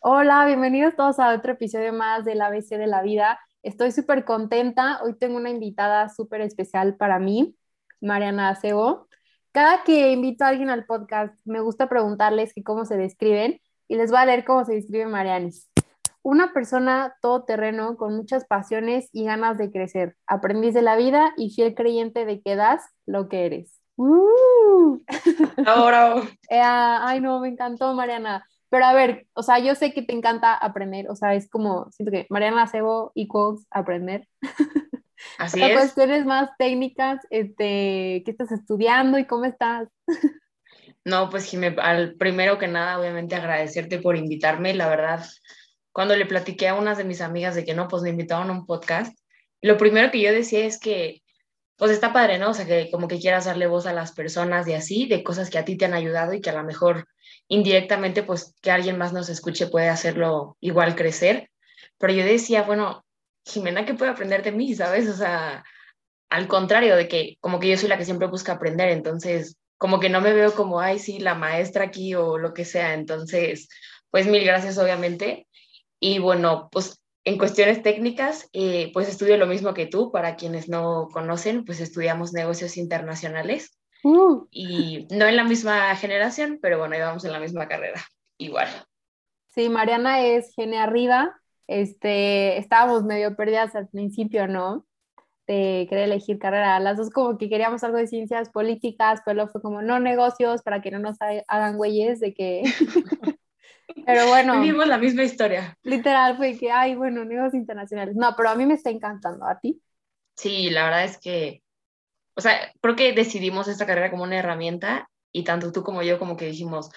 Hola, bienvenidos todos a otro episodio más del ABC de la vida. Estoy súper contenta. Hoy tengo una invitada súper especial para mí, Mariana Acebo. Cada que invito a alguien al podcast, me gusta preguntarles cómo se describen y les voy a leer cómo se describe Marianis. Una persona todoterreno con muchas pasiones y ganas de crecer, aprendiz de la vida y fiel creyente de que das lo que eres. ¡Uh! Ahora. Eh, ay, no, me encantó, Mariana. Pero a ver, o sea, yo sé que te encanta aprender, o sea, es como, siento que Mariana Acebo equals aprender. Así es. cuestiones más técnicas, este, ¿qué estás estudiando y cómo estás? No, pues Jimé, al primero que nada, obviamente agradecerte por invitarme. La verdad, cuando le platiqué a unas de mis amigas de que no, pues me invitaron a un podcast, lo primero que yo decía es que, pues está padre, ¿no? O sea, que como que quieras darle voz a las personas y así, de cosas que a ti te han ayudado y que a lo mejor indirectamente, pues que alguien más nos escuche puede hacerlo igual crecer. Pero yo decía, bueno, Jimena, ¿qué puede aprender de mí? ¿Sabes? O sea, al contrario de que como que yo soy la que siempre busca aprender, entonces como que no me veo como, ay, sí, la maestra aquí o lo que sea. Entonces, pues mil gracias, obviamente. Y bueno, pues en cuestiones técnicas, eh, pues estudio lo mismo que tú. Para quienes no conocen, pues estudiamos negocios internacionales. Uh, Y no en la misma generación, pero bueno, íbamos en la misma carrera, igual. sí, Mariana es gene arriba. Este, estábamos medio perdidas al principio, ¿no? De querer elegir carrera. Las dos como que queríamos algo de ciencias políticas, pero luego fue como no negocios para que no nos ha- hagan güeyes de que... pero bueno, Vivimos la misma historia. literal fue que, ay, bueno, negocios internacionales. No, pero a mí me está encantando. ¿A ti? Sí, la verdad es que, o sea, creo que decidimos esta carrera como una herramienta y tanto tú como yo como que dijimos,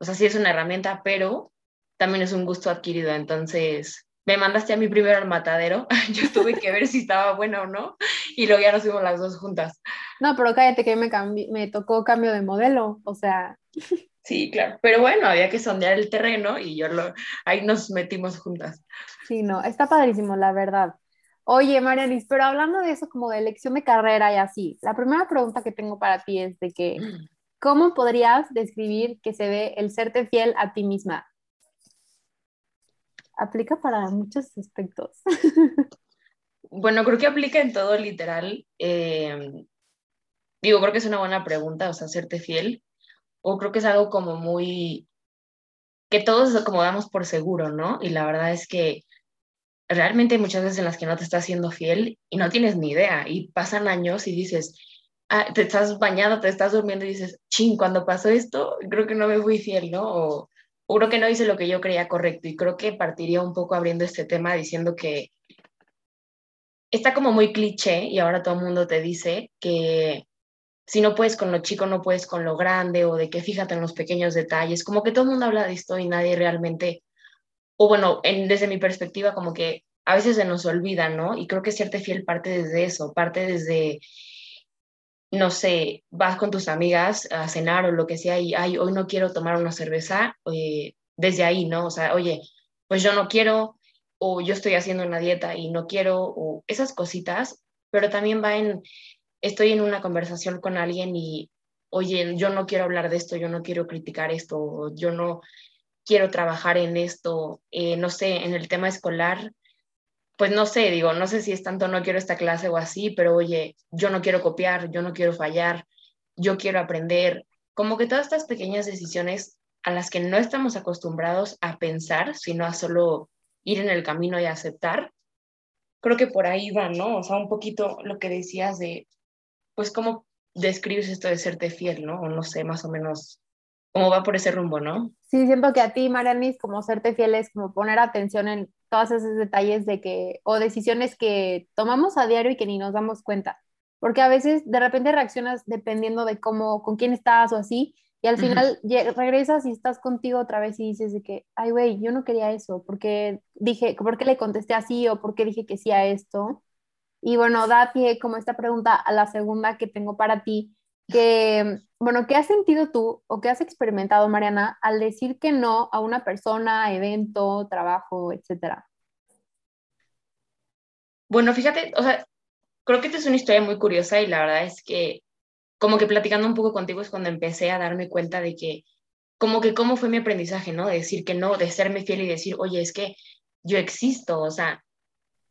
o sea, sí es una herramienta, pero también es un gusto adquirido. Entonces, me mandaste a mí primero al matadero, yo tuve que ver si estaba buena o no y luego ya nos fuimos las dos juntas. No, pero cállate que me, cambi- me tocó cambio de modelo. O sea, Sí, claro, pero bueno, había que sondear el terreno y yo lo, ahí nos metimos juntas. Sí, no, está padrísimo, la verdad. Oye, Marianis, pero hablando de eso como de elección de carrera y así, la primera pregunta que tengo para ti es de que, ¿cómo podrías describir que se ve el serte fiel a ti misma? Aplica para muchos aspectos. Bueno, creo que aplica en todo literal. eh, digo, creo que es una buena pregunta, o sea, serte fiel. O creo que es algo como muy, que todos como damos por seguro, ¿no? Y la verdad es que realmente hay muchas veces en las que no te estás siendo fiel y no tienes ni idea. Y pasan años y dices, ah, te estás bañando, te estás durmiendo y dices, ching, cuando pasó esto, creo que no me fui fiel, ¿no? O, o creo que no hice lo que yo creía correcto. Y creo que partiría un poco abriendo este tema diciendo que está como muy cliché y ahora todo el mundo te dice que si no puedes con lo chico, no puedes con lo grande o de que fíjate en los pequeños detalles, como que todo el mundo habla de esto y nadie realmente, o bueno, en, desde mi perspectiva, como que a veces se nos olvida, ¿no? Y creo que serte fiel parte desde eso, parte desde, no sé, vas con tus amigas a cenar o lo que sea y, ay, hoy no quiero tomar una cerveza, eh, desde ahí, ¿no? O sea, oye, pues yo no quiero, o yo estoy haciendo una dieta y no quiero, o esas cositas, pero también va en, estoy en una conversación con alguien y, oye, yo no quiero hablar de esto, yo no quiero criticar esto, yo no quiero trabajar en esto, eh, no sé, en el tema escolar, pues no sé, digo, no sé si es tanto no quiero esta clase o así, pero oye, yo no quiero copiar, yo no quiero fallar, yo quiero aprender, como que todas estas pequeñas decisiones a las que no estamos acostumbrados a pensar, sino a solo ir en el camino y aceptar, creo que por ahí va, ¿no? O sea, un poquito lo que decías de, pues, cómo describes esto de serte fiel, ¿no? O no sé, más o menos, cómo va por ese rumbo, ¿no? Sí, siento que a ti, Marianis, como serte fiel es como poner atención en todos esos detalles de que, o decisiones que tomamos a diario y que ni nos damos cuenta. Porque a veces de repente reaccionas dependiendo de cómo, con quién estás o así, y al final lle- regresas y estás contigo otra vez y dices de que, ay, güey, yo no quería eso, porque dije, ¿por qué le contesté así o por qué dije que sí a esto? Y bueno, da pie como esta pregunta a la segunda que tengo para ti, que, bueno, ¿qué has sentido tú o qué has experimentado, Mariana, al decir que no a una persona, evento, trabajo, etcétera? Bueno, fíjate, o sea, creo que esta es una historia muy curiosa y la verdad es que como que platicando un poco contigo es cuando empecé a darme cuenta de que como que cómo fue mi aprendizaje, ¿no? De decir que no, de serme fiel y decir, oye, es que yo existo, o sea,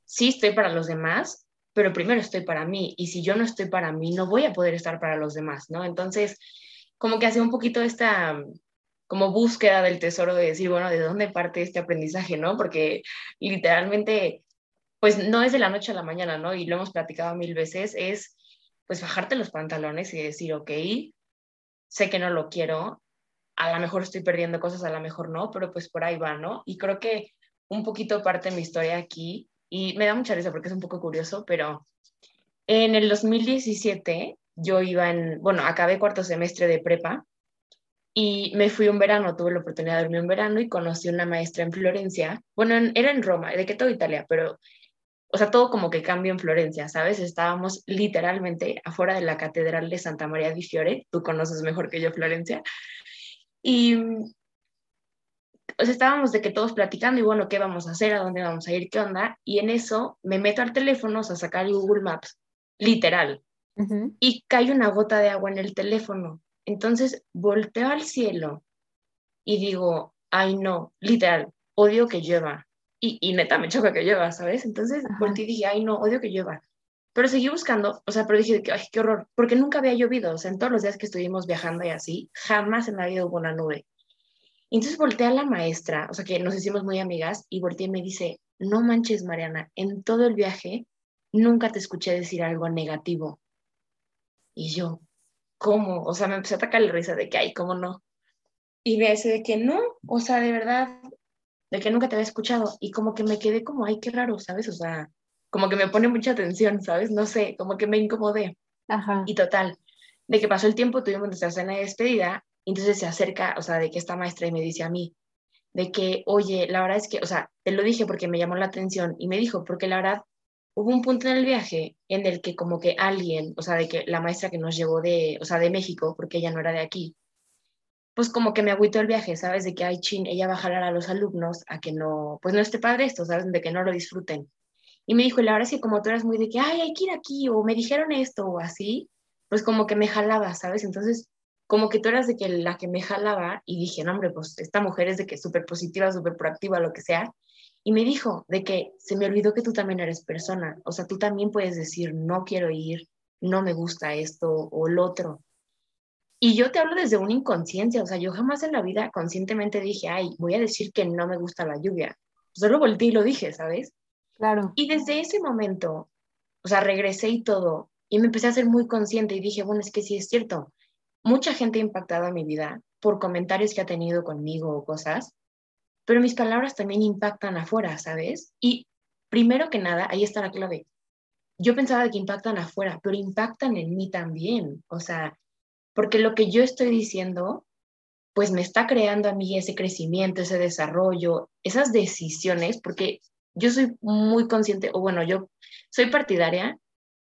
sí estoy para los demás, pero primero estoy para mí y si yo no estoy para mí, no voy a poder estar para los demás, ¿no? Entonces, como que hace un poquito esta como búsqueda del tesoro de decir, bueno, ¿de dónde parte este aprendizaje, no? Porque literalmente, pues no es de la noche a la mañana, ¿no? Y lo hemos platicado mil veces, es pues bajarte los pantalones y decir, ok, sé que no lo quiero, a lo mejor estoy perdiendo cosas, a lo mejor no, pero pues por ahí va, ¿no? Y creo que un poquito parte de mi historia aquí, y me da mucha risa porque es un poco curioso, pero en el 2017 yo iba en, bueno, acabé cuarto semestre de prepa y me fui un verano, tuve la oportunidad de irme un verano y conocí una maestra en Florencia, bueno, era en Roma, de que todo Italia, pero, o sea, todo como que cambió en Florencia, ¿sabes? Estábamos literalmente afuera de la Catedral de Santa María di Fiore, tú conoces mejor que yo Florencia, y o sea, estábamos de que todos platicando y bueno, ¿qué vamos a hacer? ¿A dónde vamos a ir? ¿Qué onda? Y en eso me meto al teléfono, o sea, sacar Google Maps, literal, y cae una gota de agua en el teléfono. Entonces volteo al cielo y digo, ay no, literal, odio que llueva. Y, y neta me choca que llueva, ¿sabes? Entonces volteé y dije, ay no, odio que llueva. Pero seguí buscando, o sea, pero dije, ay, qué horror, porque nunca había llovido, o sea, en todos los días que estuvimos viajando y así, jamás en la vida hubo una nube. Entonces volteé a la maestra, o sea, que nos hicimos muy amigas, y volteé y me dice, no manches, Mariana, en todo el viaje nunca te escuché decir algo negativo. Y yo, ¿cómo? O sea, me empecé a atacar la risa de que, ay, ¿cómo no? Y me dice de que no, o sea, de verdad, de que nunca te había escuchado. Y como que me quedé como, ay, qué raro, ¿sabes? O sea, como que me pone mucha atención, ¿sabes? No sé, como que me incomodé. Ajá. Y total, de que pasó el tiempo, tuvimos nuestra cena de despedida, entonces se acerca, o sea, de que esta maestra y me dice a mí, de que, oye, la verdad es que, o sea, te lo dije porque me llamó la atención, y me dijo, porque la verdad, hubo un punto en el viaje en el que como que alguien, o sea, de que la maestra que nos llevó de, o sea, de México, porque ella no era de aquí, pues como que me agüitó el viaje, ¿sabes? De que, ay, chin, ella va a jalar a los alumnos a que no, pues no esté padre esto, ¿sabes? De que no lo disfruten. Y me dijo, y la verdad es que como tú eras muy de que, ay, hay que ir aquí, o me dijeron esto, o así, pues como que me jalaba, ¿sabes? Entonces, como que tú eras de que la que me jalaba, y dije, no, hombre, pues esta mujer es de que súper positiva, súper proactiva, lo que sea, y me dijo de que se me olvidó que tú también eres persona, o sea, tú también puedes decir, no quiero ir, no me gusta esto o lo otro. Y yo te hablo desde una inconsciencia, o sea, yo jamás en la vida conscientemente dije, ay, voy a decir que no me gusta la lluvia. Solo volteé y lo dije, ¿sabes? Claro. Y desde ese momento, o sea, regresé y todo, y me empecé a ser muy consciente y dije, bueno, es que sí es cierto. Mucha gente ha impactado en mi vida por comentarios que ha tenido conmigo o cosas, pero mis palabras también impactan afuera, ¿sabes? Y primero que nada, ahí está la clave. Yo pensaba que impactan afuera, pero impactan en mí también, o sea, porque lo que yo estoy diciendo, pues me está creando a mí ese crecimiento, ese desarrollo, esas decisiones, porque yo soy muy consciente, o bueno, yo soy partidaria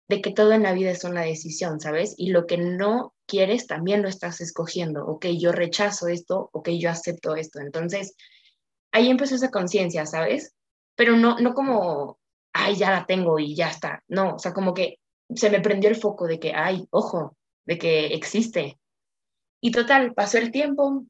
de que todo en la vida es una decisión, ¿sabes? Y lo que no quieres también lo estás escogiendo. Ok, yo rechazo esto, ok, yo acepto esto. Entonces, ahí empezó esa conciencia, ¿sabes? Pero no, no como, ay, ya la tengo y ya está. No, o sea, como que se me prendió el foco de que, ay, ojo, de que existe. Y total, pasó el tiempo,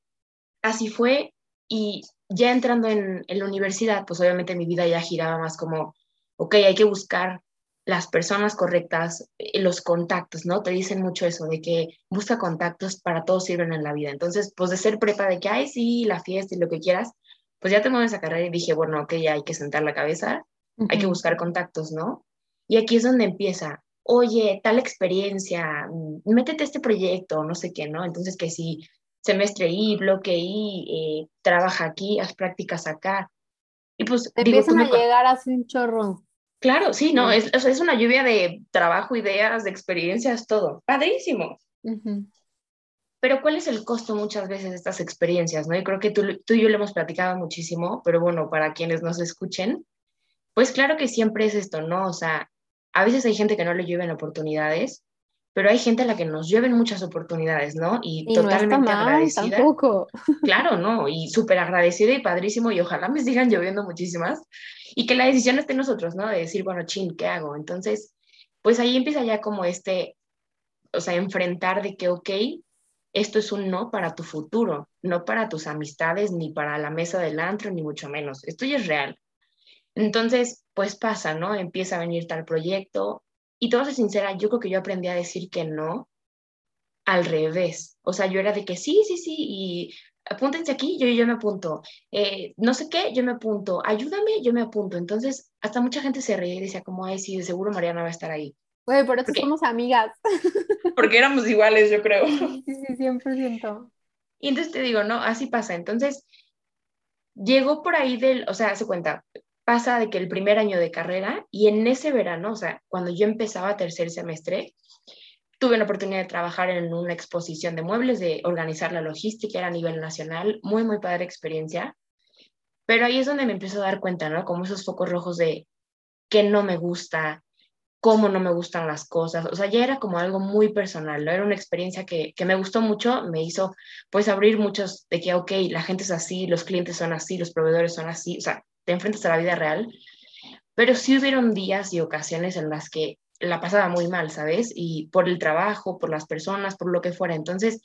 así fue, y ya entrando en, en la universidad, pues obviamente mi vida ya giraba más como, ok, hay que buscar las personas correctas, eh, los contactos, ¿no? Te dicen mucho eso, de que busca contactos para todos sirven en la vida. Entonces, pues de ser prepa, de que, ay, sí, la fiesta y lo que quieras, pues ya tengo esa carrera y dije, bueno, ok, ya hay que sentar la cabeza, hay que buscar contactos, ¿no? Y aquí es donde empieza, oye, tal experiencia, mm, métete a este proyecto, no sé qué, ¿no? Entonces que si semestre Y, bloque Y, eh, trabaja aquí, haz prácticas acá. Y pues... Te empiezan a llegar así un chorro. Claro, sí, no, es, es, una lluvia de trabajo, ideas, de experiencias, todo. Padrísimo. Pero ¿cuál es el costo muchas veces de estas experiencias? ¿no? Yo creo que tú, tú y yo lo hemos platicado muchísimo, pero bueno, para quienes nos escuchen, pues claro que siempre es esto, ¿no? O sea, a veces hay gente que no le llueven oportunidades, pero hay gente a la que nos llueven muchas oportunidades, ¿no? Y, totalmente agradecida. Tampoco. Claro, no, y súper agradecida y padrísimo, y ojalá me sigan lloviendo muchísimas, y que la decisión esté en nosotros, ¿no? De decir, bueno, chin, ¿qué hago? Entonces, pues ahí empieza ya como este, o sea, enfrentar de que, ok, esto es un no para tu futuro, no para tus amistades, ni para la mesa del antro, ni mucho menos. Esto ya es real. Entonces, pues pasa, ¿no? Empieza a venir tal proyecto. Y todo ser sincera, yo creo que yo aprendí a decir que no al revés. O sea, yo era de que sí, sí, sí, y apúntense aquí, yo, yo me apunto. Eh, no sé qué, yo me apunto. Ayúdame, yo me apunto. Entonces, hasta mucha gente se reía y decía como, ay, sí, de seguro Mariana va a estar ahí. Güey, por eso somos amigas. Porque éramos iguales, yo creo. Sí, sí, 100%. Y entonces te digo, no, así pasa. Entonces, llegó por ahí del, o sea, se cuenta, pasa de que el primer año de carrera y en ese verano, o sea, cuando yo empezaba tercer semestre, tuve la oportunidad de trabajar en una exposición de muebles, de organizar la logística, era a nivel nacional, muy, muy padre experiencia. Pero ahí es donde me empiezo a dar cuenta, ¿no? Como esos focos rojos de que no me gusta, cómo no me gustan las cosas. O sea, ya era como algo muy personal, ¿no? Era una experiencia que, que me gustó mucho, me hizo pues abrir muchos de que, ok, la gente es así, los clientes son así, los proveedores son así, o sea, te enfrentas a la vida real. Pero sí hubieron días y ocasiones en las que la pasaba muy mal, ¿sabes? Y por el trabajo, por las personas, por lo que fuera. Entonces,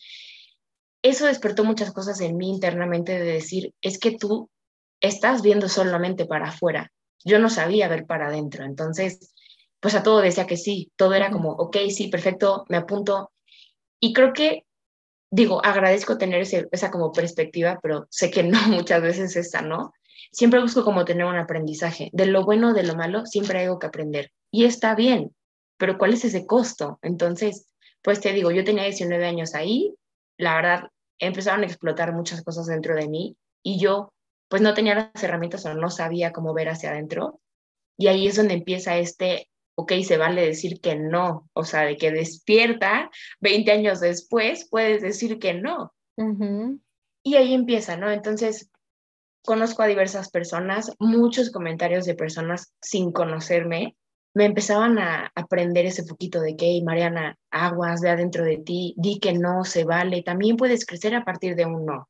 eso despertó muchas cosas en mí internamente de decir, es que tú estás viendo solamente para afuera. Yo no sabía ver para adentro. Entonces, pues a todo decía que sí. Todo era como, ok, sí, perfecto, me apunto. Y creo que, digo, agradezco tener esa como perspectiva, pero sé que no muchas veces esta, ¿no? Siempre busco como tener un aprendizaje. De lo bueno, de lo malo, siempre hay algo que aprender. Y está bien pero ¿cuál es ese costo? Entonces, pues te digo, yo tenía 19 años ahí, la verdad, empezaron a explotar muchas cosas dentro de mí y yo pues no tenía las herramientas o no sabía cómo ver hacia adentro. Y ahí es donde empieza este, ok, se vale decir que no, o sea, de que despierta 20 años después, puedes decir que no. Y ahí empieza, ¿no? Entonces, conozco a diversas personas, muchos comentarios de personas sin conocerme, me empezaban a aprender ese poquito de que, Mariana, aguas de adentro de ti, di que no se vale, también puedes crecer a partir de un no.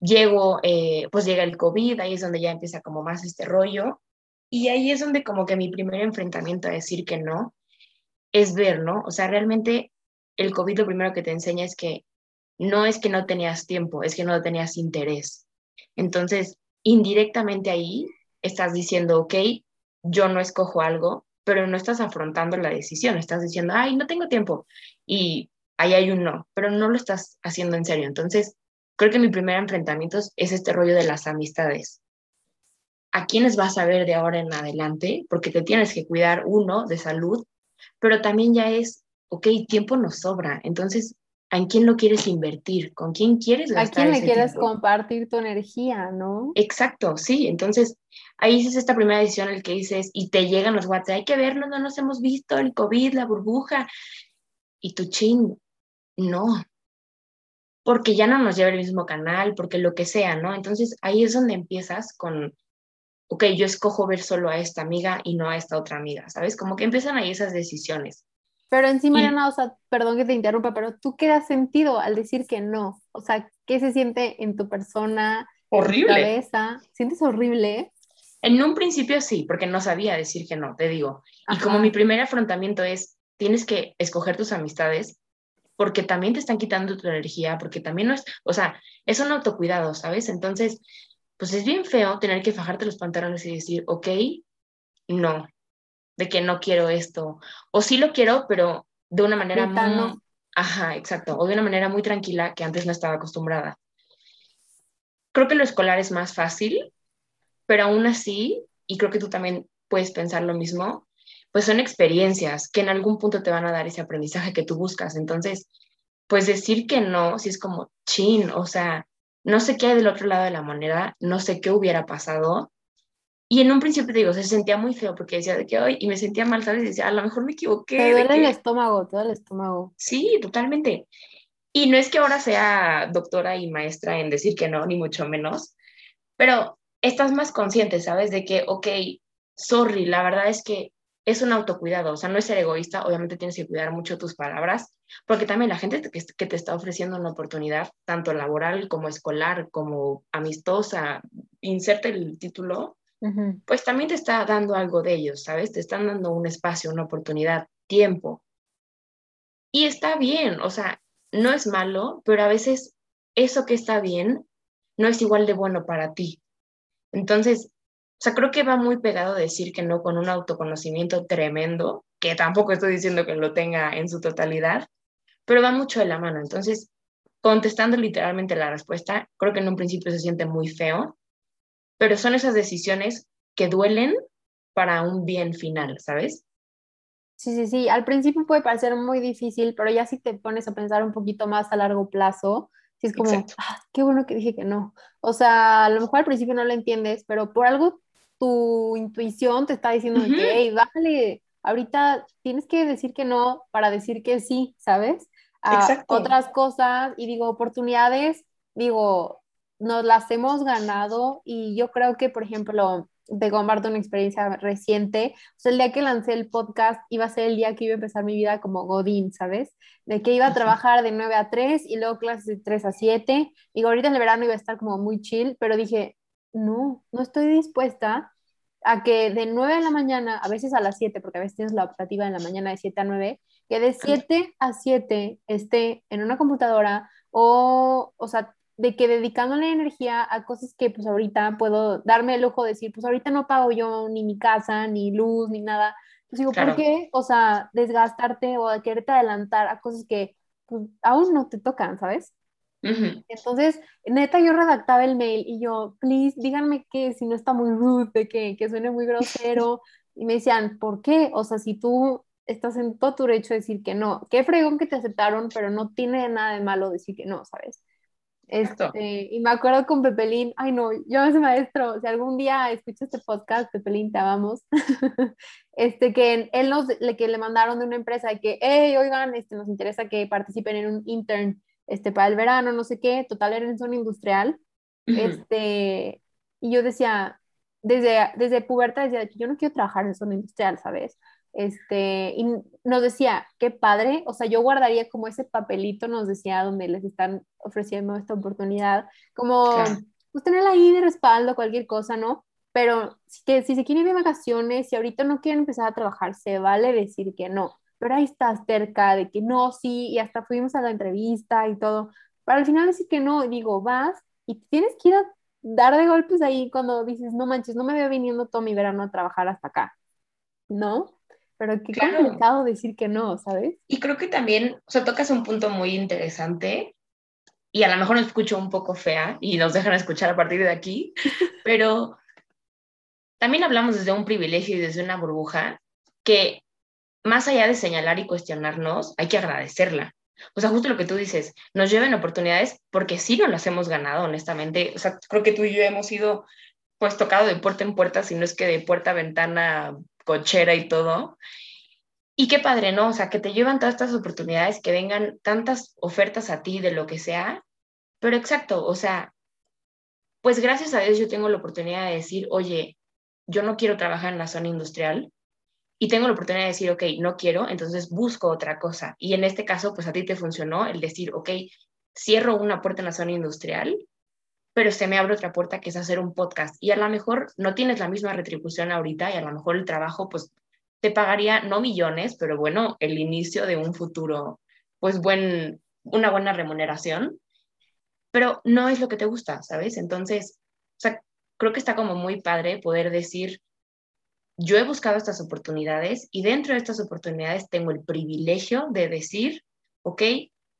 Llego, eh, pues llega el COVID, ahí es donde ya empieza como más este rollo, y ahí es donde como que mi primer enfrentamiento a decir que no es ver, ¿no? O sea, realmente el COVID lo primero que te enseña es que no es que no tenías tiempo, es que no tenías interés. Entonces, indirectamente ahí estás diciendo, ok, yo no escojo algo, pero no estás afrontando la decisión, estás diciendo, ay, no tengo tiempo y ahí hay un no, pero no lo estás haciendo en serio. Entonces, creo que mi primer enfrentamiento es este rollo de las amistades. ¿A quiénes vas a ver de ahora en adelante? Porque te tienes que cuidar, uno, de salud, pero también ya es, ok, tiempo nos sobra. Entonces, ¿En quién lo quieres invertir? ¿Con quién quieres gastar? ¿A quién le quieres compartir tu energía, no? Exacto, sí. Entonces, ahí es esta primera decisión el que dices, y te llegan los WhatsApp, hay que vernos, no nos hemos visto, el COVID, la burbuja. Y tu chin, no. Porque ya no nos lleva el mismo canal, porque lo que sea, ¿no? Entonces, ahí es donde empiezas con, ok, yo escojo ver solo a esta amiga y no a esta otra amiga, ¿sabes? Como que empiezan ahí esas decisiones. Pero encima, Mariana, o sea, perdón que te interrumpa, pero tú qué das sentido al decir que no. O sea, ¿qué se siente en tu persona? Horrible. En tu cabeza? ¿Sientes horrible? En un principio sí, porque no sabía decir que no, te digo. Y como mi primer afrontamiento es, tienes que escoger tus amistades porque también te están quitando tu energía, porque también no es, o sea, es un autocuidado, ¿sabes? Entonces, pues es bien feo tener que fajarte los pantalones y decir, ok, no, de que no quiero esto, o sí lo quiero, pero de una manera muy... Ajá, exacto, o de una manera muy tranquila que antes no estaba acostumbrada. Creo que lo escolar es más fácil, pero aún así, y creo que tú también puedes pensar lo mismo, pues son experiencias que en algún punto te van a dar ese aprendizaje que tú buscas. Entonces, pues decir que no, si es como chin, o sea, no sé qué hay del otro lado de la moneda, no sé qué hubiera pasado, y en un principio te digo, se sentía muy feo porque decía de que hoy, y me sentía mal, ¿sabes? Y decía, a lo mejor me equivoqué. Te duele el estómago, todo el estómago. Sí, totalmente. Y no es que ahora sea doctora y maestra en decir que no, ni mucho menos, pero estás más consciente, ¿sabes? De que, ok, sorry, la verdad es que es un autocuidado, o sea, no es ser egoísta, obviamente tienes que cuidar mucho tus palabras, porque también la gente que, que te está ofreciendo una oportunidad, tanto laboral como escolar, como amistosa, inserte el título, pues también te está dando algo de ellos, ¿sabes? Te están dando un espacio, una oportunidad, tiempo. Y está bien, o sea, no es malo, pero a veces eso que está bien no es igual de bueno para ti. Entonces, o sea, creo que va muy pegado decir que no con un autoconocimiento tremendo, que tampoco estoy diciendo que lo tenga en su totalidad, pero va mucho de la mano. Entonces, contestando literalmente la respuesta, creo que en un principio se siente muy feo, pero son esas decisiones que duelen para un bien final, ¿sabes? Sí, sí, sí. Al principio puede parecer muy difícil, pero ya si te pones a pensar un poquito más a largo plazo, si es como, ah, qué bueno que dije que no. O sea, a lo mejor al principio no lo entiendes, pero por algo tu intuición te está diciendo que, hey, bájale, ahorita tienes que decir que no para decir que sí, ¿sabes? A otras cosas y digo, oportunidades, digo, nos las hemos ganado y yo creo que, por ejemplo, te comparto una experiencia reciente. O sea, el día que lancé el podcast iba a ser el día que iba a empezar mi vida como Godín, ¿sabes? De que iba a trabajar de 9 a 3 y luego clases de 3 a 7. Y ahorita en el verano iba a estar como muy chill, pero dije, no, no estoy dispuesta a que de 9 de la mañana, a veces a las 7, porque a veces tienes la optativa en la mañana de 7 a 9, que de 7 a 7 esté en una computadora o, o sea, de que dedicándole energía a cosas que pues ahorita puedo darme el lujo de decir, pues ahorita no pago yo ni mi casa, ni luz, ni nada. Pues digo, ¿por qué? O sea, desgastarte o quererte adelantar a cosas que pues, aún no te tocan, ¿sabes? Entonces, neta, yo redactaba el mail y yo, please, díganme que si no está muy rude, que, que suene muy grosero. y me decían, ¿por qué? O sea, si tú estás en todo tu derecho de decir que no, qué fregón que te aceptaron, pero no tiene nada de malo decir que no, ¿sabes? Este, y me acuerdo con Pepelín, ay no, yo ese maestro, si algún día escuchas este podcast, Pepelín, te amamos, este, que él nos, le, que le mandaron de una empresa que, hey, oigan, este, nos interesa que participen en un intern, este, para el verano, no sé qué, total era en zona industrial, este, y yo decía, desde, desde puberta decía yo no quiero trabajar en zona industrial, ¿sabes? Este, y nos decía, qué padre, o sea, yo guardaría como ese papelito, nos decía, donde les están ofreciendo esta oportunidad, como pues tenerla ahí de respaldo, cualquier cosa, ¿no? Pero si, que, si se quieren ir de vacaciones, si ahorita no quieren empezar a trabajar, se vale decir que no, pero ahí estás cerca de que no, sí, y hasta fuimos a la entrevista y todo, para al final decir que no, digo, vas y tienes que ir a dar de golpes ahí cuando dices, no manches, no me veo viniendo todo mi verano a trabajar hasta acá, ¿no? Pero qué complicado decir que no, ¿sabes? Y creo que también, o sea, tocas un punto muy interesante y a lo mejor me escucho un poco fea y nos dejan escuchar a partir de aquí, pero también hablamos desde un privilegio y desde una burbuja que más allá de señalar y cuestionarnos, hay que agradecerla. O sea, justo lo que tú dices, nos lleven oportunidades porque sí nos las hemos ganado, honestamente. O sea, creo que tú y yo hemos ido pues tocado de puerta en puerta, si no es que de puerta a ventana cochera y todo. Y qué padre, ¿no? O sea, que te llevan todas estas oportunidades, que vengan tantas ofertas a ti de lo que sea. Pero exacto, o sea, pues gracias a Dios yo tengo la oportunidad de decir, oye, yo no quiero trabajar en la zona industrial y tengo la oportunidad de decir, ok, no quiero, entonces busco otra cosa. Y en este caso, pues a ti te funcionó el decir, ok, cierro una puerta en la zona industrial pero se me abre otra puerta que es hacer un podcast. Y a lo mejor no tienes la misma retribución ahorita y a lo mejor el trabajo, pues, te pagaría no millones, pero bueno, el inicio de un futuro, pues, buen, una buena remuneración, pero no es lo que te gusta, ¿sabes? Entonces, o sea, creo que está como muy padre poder decir, yo he buscado estas oportunidades y dentro de estas oportunidades tengo el privilegio de decir, ok,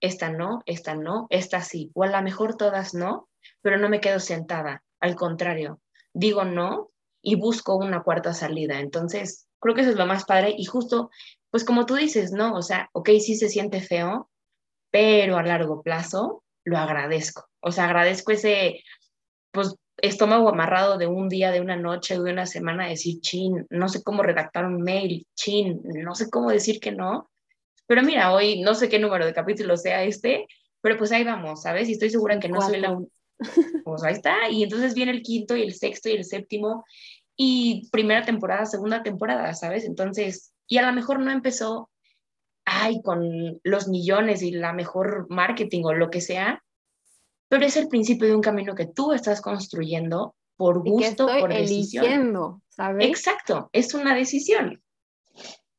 esta no, esta no, esta sí, o a lo mejor todas no, pero no me quedo sentada, al contrario, digo no y busco una cuarta salida. Entonces, creo que eso es lo más padre y justo, pues como tú dices, ¿no? O sea, ok, sí se siente feo, pero a largo plazo lo agradezco. O sea, agradezco ese, pues, estómago amarrado de un día, de una noche, de una semana, decir, chin, no sé cómo redactar un mail, chin, no sé cómo decir que no. Pero mira, hoy no sé qué número de capítulo sea este, pero pues ahí vamos, ¿sabes? Y estoy segura que no soy la, pues ahí está, y entonces viene el quinto y el sexto y el séptimo, y primera temporada, segunda temporada, ¿sabes? Entonces, y a lo mejor no empezó, ay, con los millones y la mejor marketing o lo que sea, pero es el principio de un camino que tú estás construyendo por gusto, por eligiendo, ¿sabes? Exacto, es una decisión.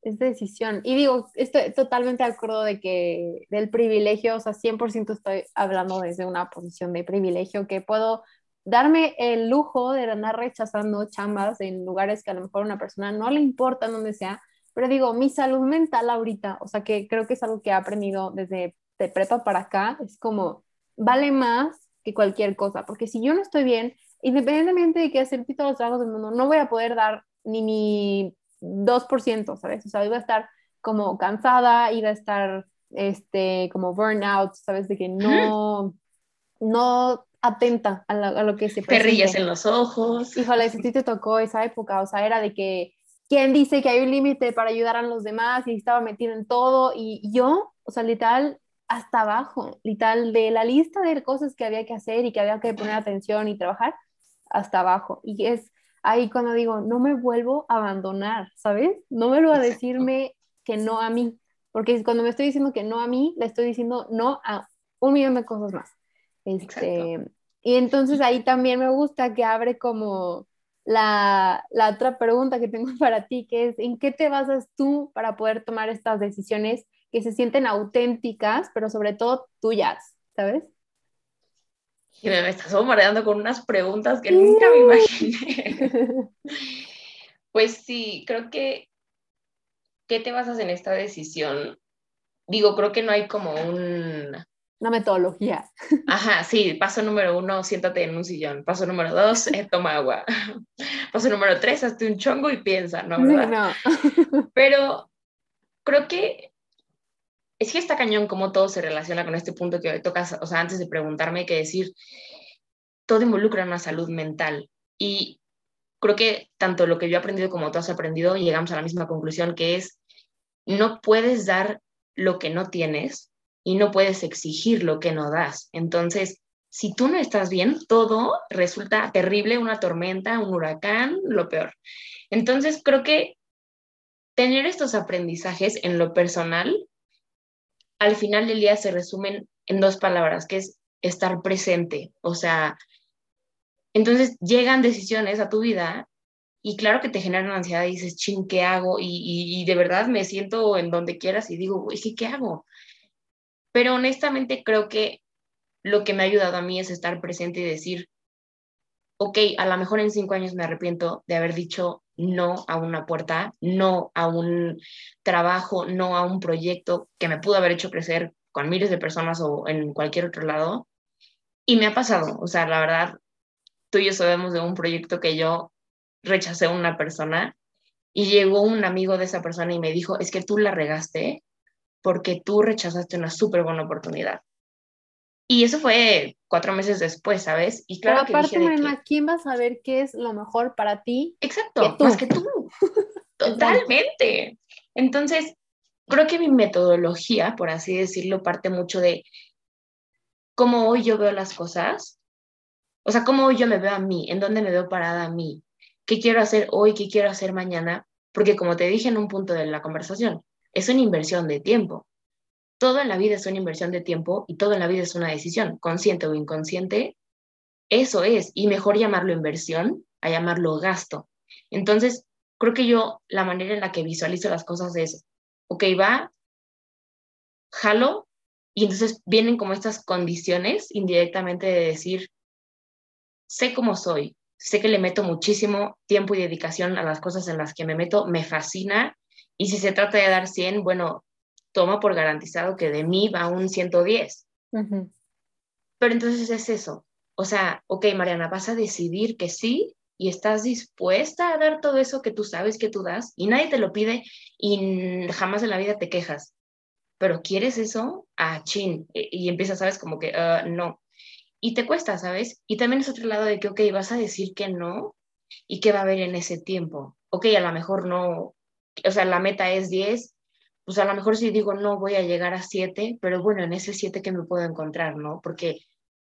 Es decisión. Y digo, estoy totalmente de acuerdo de que del privilegio, o sea, 100% estoy hablando desde una posición de privilegio, que puedo darme el lujo de andar rechazando chambas en lugares que a lo mejor a una persona no le importa donde sea, pero digo, mi salud mental ahorita, o sea, que creo que es algo que he aprendido desde de prepa para acá, es como, vale más que cualquier cosa, porque si yo no estoy bien, independientemente de que hacer todos los trabajos del mundo, no voy a poder dar ni mi 2%, ¿sabes? O sea, iba a estar como cansada, iba a estar este, como burnout, ¿sabes? De que no, no atenta a, lo que se presenta. Perrillas en los ojos. Híjole, si te tocó esa época, o sea, era de que, ¿quién dice que hay un límite para ayudar a los demás? Y estaba metido en todo, y yo, o sea, literal, hasta abajo, literal, de la lista de cosas que había que hacer y que había que poner atención y trabajar, hasta abajo. Y es ahí cuando digo, no me vuelvo a abandonar, ¿sabes? No me vuelvo a decirme que no a mí, porque cuando me estoy diciendo que no a mí, le estoy diciendo no a un millón de cosas más. Este, y entonces ahí también me gusta que abre como la, la, otra pregunta que tengo para ti, que es, ¿en qué te basas tú para poder tomar estas decisiones que se sienten auténticas, pero sobre todo tuyas, ¿sabes? Y me estás bombardeando con unas preguntas que nunca me imaginé. pues sí, creo que, ¿qué te basas en esta decisión? Digo, creo que no hay como un... Una metodología. Ajá, sí, paso número uno, siéntate en un sillón. Paso número dos, eh, toma agua. Paso número tres, hazte un chongo y piensa, ¿no? ¿verdad? no. Pero creo que es que está cañón cómo todo se relaciona con este punto que tocas, o sea, antes de preguntarme, que decir, todo involucra una salud mental. Y creo que tanto lo que yo he aprendido como tú has aprendido, llegamos a la misma conclusión, que es, no puedes dar lo que no tienes y no puedes exigir lo que no das. Entonces, si tú no estás bien, todo resulta terrible, una tormenta, un huracán, lo peor. Entonces, creo que tener estos aprendizajes en lo personal al final del día se resumen en dos palabras, que es estar presente. O sea, entonces llegan decisiones a tu vida y claro que te generan ansiedad y dices, ching, ¿qué hago? Y, de verdad me siento en donde quieras y digo, ¿qué, ¿qué hago? Pero honestamente creo que lo que me ha ayudado a mí es estar presente y decir, ok, a lo mejor en cinco años me arrepiento de haber dicho no a una puerta, no a un trabajo, no a un proyecto que me pudo haber hecho crecer con miles de personas o en cualquier otro lado. Y me ha pasado, o sea, la verdad, tú y yo sabemos de un proyecto que yo rechacé a una persona y llegó un amigo de esa persona y me dijo, es que tú la regaste porque tú rechazaste una súper buena oportunidad. Y eso fue cuatro meses después, ¿sabes? Y claro Pero aparte, que ¿quién va a saber qué es lo mejor para ti? Exacto, más que tú. Totalmente. Entonces, creo que mi metodología, por así decirlo, parte mucho de cómo hoy yo veo las cosas, o sea, cómo hoy yo me veo a mí, en dónde me veo parada a mí, qué quiero hacer hoy, qué quiero hacer mañana, porque como te dije en un punto de la conversación, es una inversión de tiempo todo en la vida es una inversión de tiempo y todo en la vida es una decisión, consciente o inconsciente. Eso es, y mejor llamarlo inversión a llamarlo gasto. Entonces, creo que yo la manera en la que visualizo las cosas es, ok, va, jalo, y entonces vienen como estas condiciones indirectamente de decir, sé cómo soy, sé que le meto muchísimo tiempo y dedicación a las cosas en las que me meto, me fascina, y si se trata de dar 100, bueno, toma por garantizado que de mí va un 110. Pero entonces es eso. O sea, ok, Mariana, vas a decidir que sí y estás dispuesta a dar todo eso que tú sabes que tú das y nadie te lo pide y jamás en la vida te quejas. Pero ¿quieres eso? Ah, chin. E, y, empiezas, ¿sabes? Como que, ah, no. Y te cuesta, ¿sabes? Y también es otro lado de que, ok, vas a decir que no y qué va a haber en ese tiempo. Ok, a lo mejor no, o sea, la meta es 10 pues a lo mejor si digo no voy a llegar a siete, pero bueno, en ese siete que me puedo encontrar, ¿no? Porque